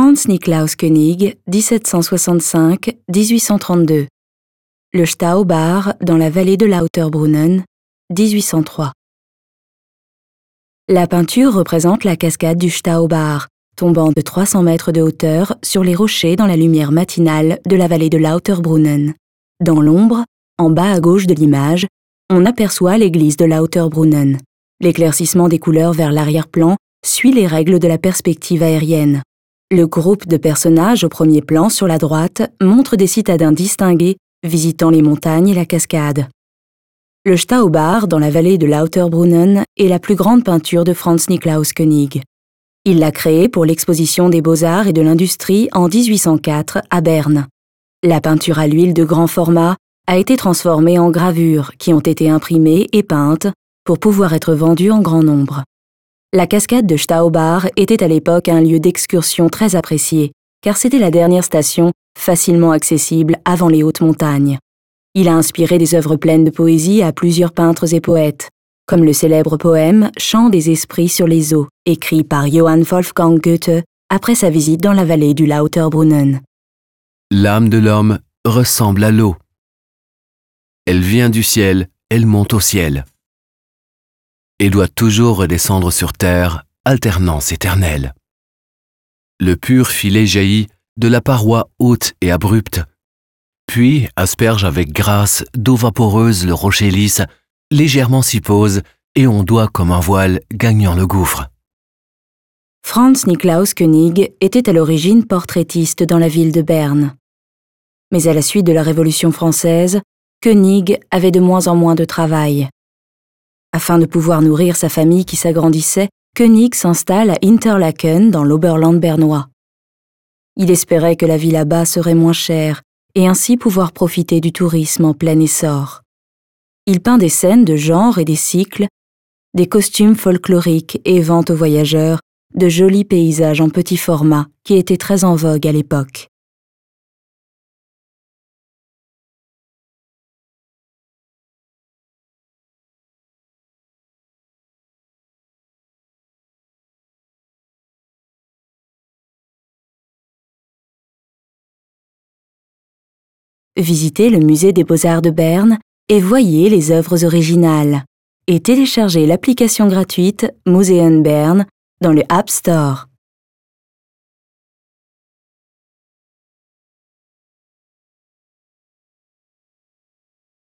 Franz Niklaus König, 1765-1832. Le Staubar dans la vallée de Lauterbrunnen, 1803. La peinture représente la cascade du Staubar, tombant de 300 mètres de hauteur sur les rochers dans la lumière matinale de la vallée de Lauterbrunnen. Dans l'ombre, en bas à gauche de l'image, on aperçoit l'église de Lauterbrunnen. L'éclaircissement des couleurs vers l'arrière-plan suit les règles de la perspective aérienne. Le groupe de personnages au premier plan sur la droite montre des citadins distingués visitant les montagnes et la cascade. Le Staubar, dans la vallée de Lauterbrunnen, est la plus grande peinture de Franz Niklaus König. Il l'a créée pour l'exposition des beaux-arts et de l'industrie en 1804 à Berne. La peinture à l'huile de grand format a été transformée en gravures qui ont été imprimées et peintes pour pouvoir être vendues en grand nombre. La cascade de Staubar était à l'époque un lieu d'excursion très apprécié, car c'était la dernière station facilement accessible avant les hautes montagnes. Il a inspiré des œuvres pleines de poésie à plusieurs peintres et poètes, comme le célèbre poème Chant des esprits sur les eaux, écrit par Johann Wolfgang Goethe après sa visite dans la vallée du Lauterbrunnen. L'âme de l'homme ressemble à l'eau. Elle vient du ciel, elle monte au ciel. Et doit toujours redescendre sur terre, alternance éternelle. Le pur filet jaillit de la paroi haute et abrupte, puis asperge avec grâce d'eau vaporeuse le rocher lisse, légèrement s'y pose et on doit comme un voile gagnant le gouffre. Franz Niklaus König était à l'origine portraitiste dans la ville de Berne. Mais à la suite de la Révolution française, König avait de moins en moins de travail. Afin de pouvoir nourrir sa famille qui s'agrandissait, König s'installe à Interlaken dans l'Oberland bernois. Il espérait que la vie là-bas serait moins chère et ainsi pouvoir profiter du tourisme en plein essor. Il peint des scènes de genre et des cycles, des costumes folkloriques et vend aux voyageurs de jolis paysages en petit format qui étaient très en vogue à l'époque. Visitez le musée des beaux-arts de Berne et voyez les œuvres originales. Et téléchargez l'application gratuite Museum Bern dans le App Store.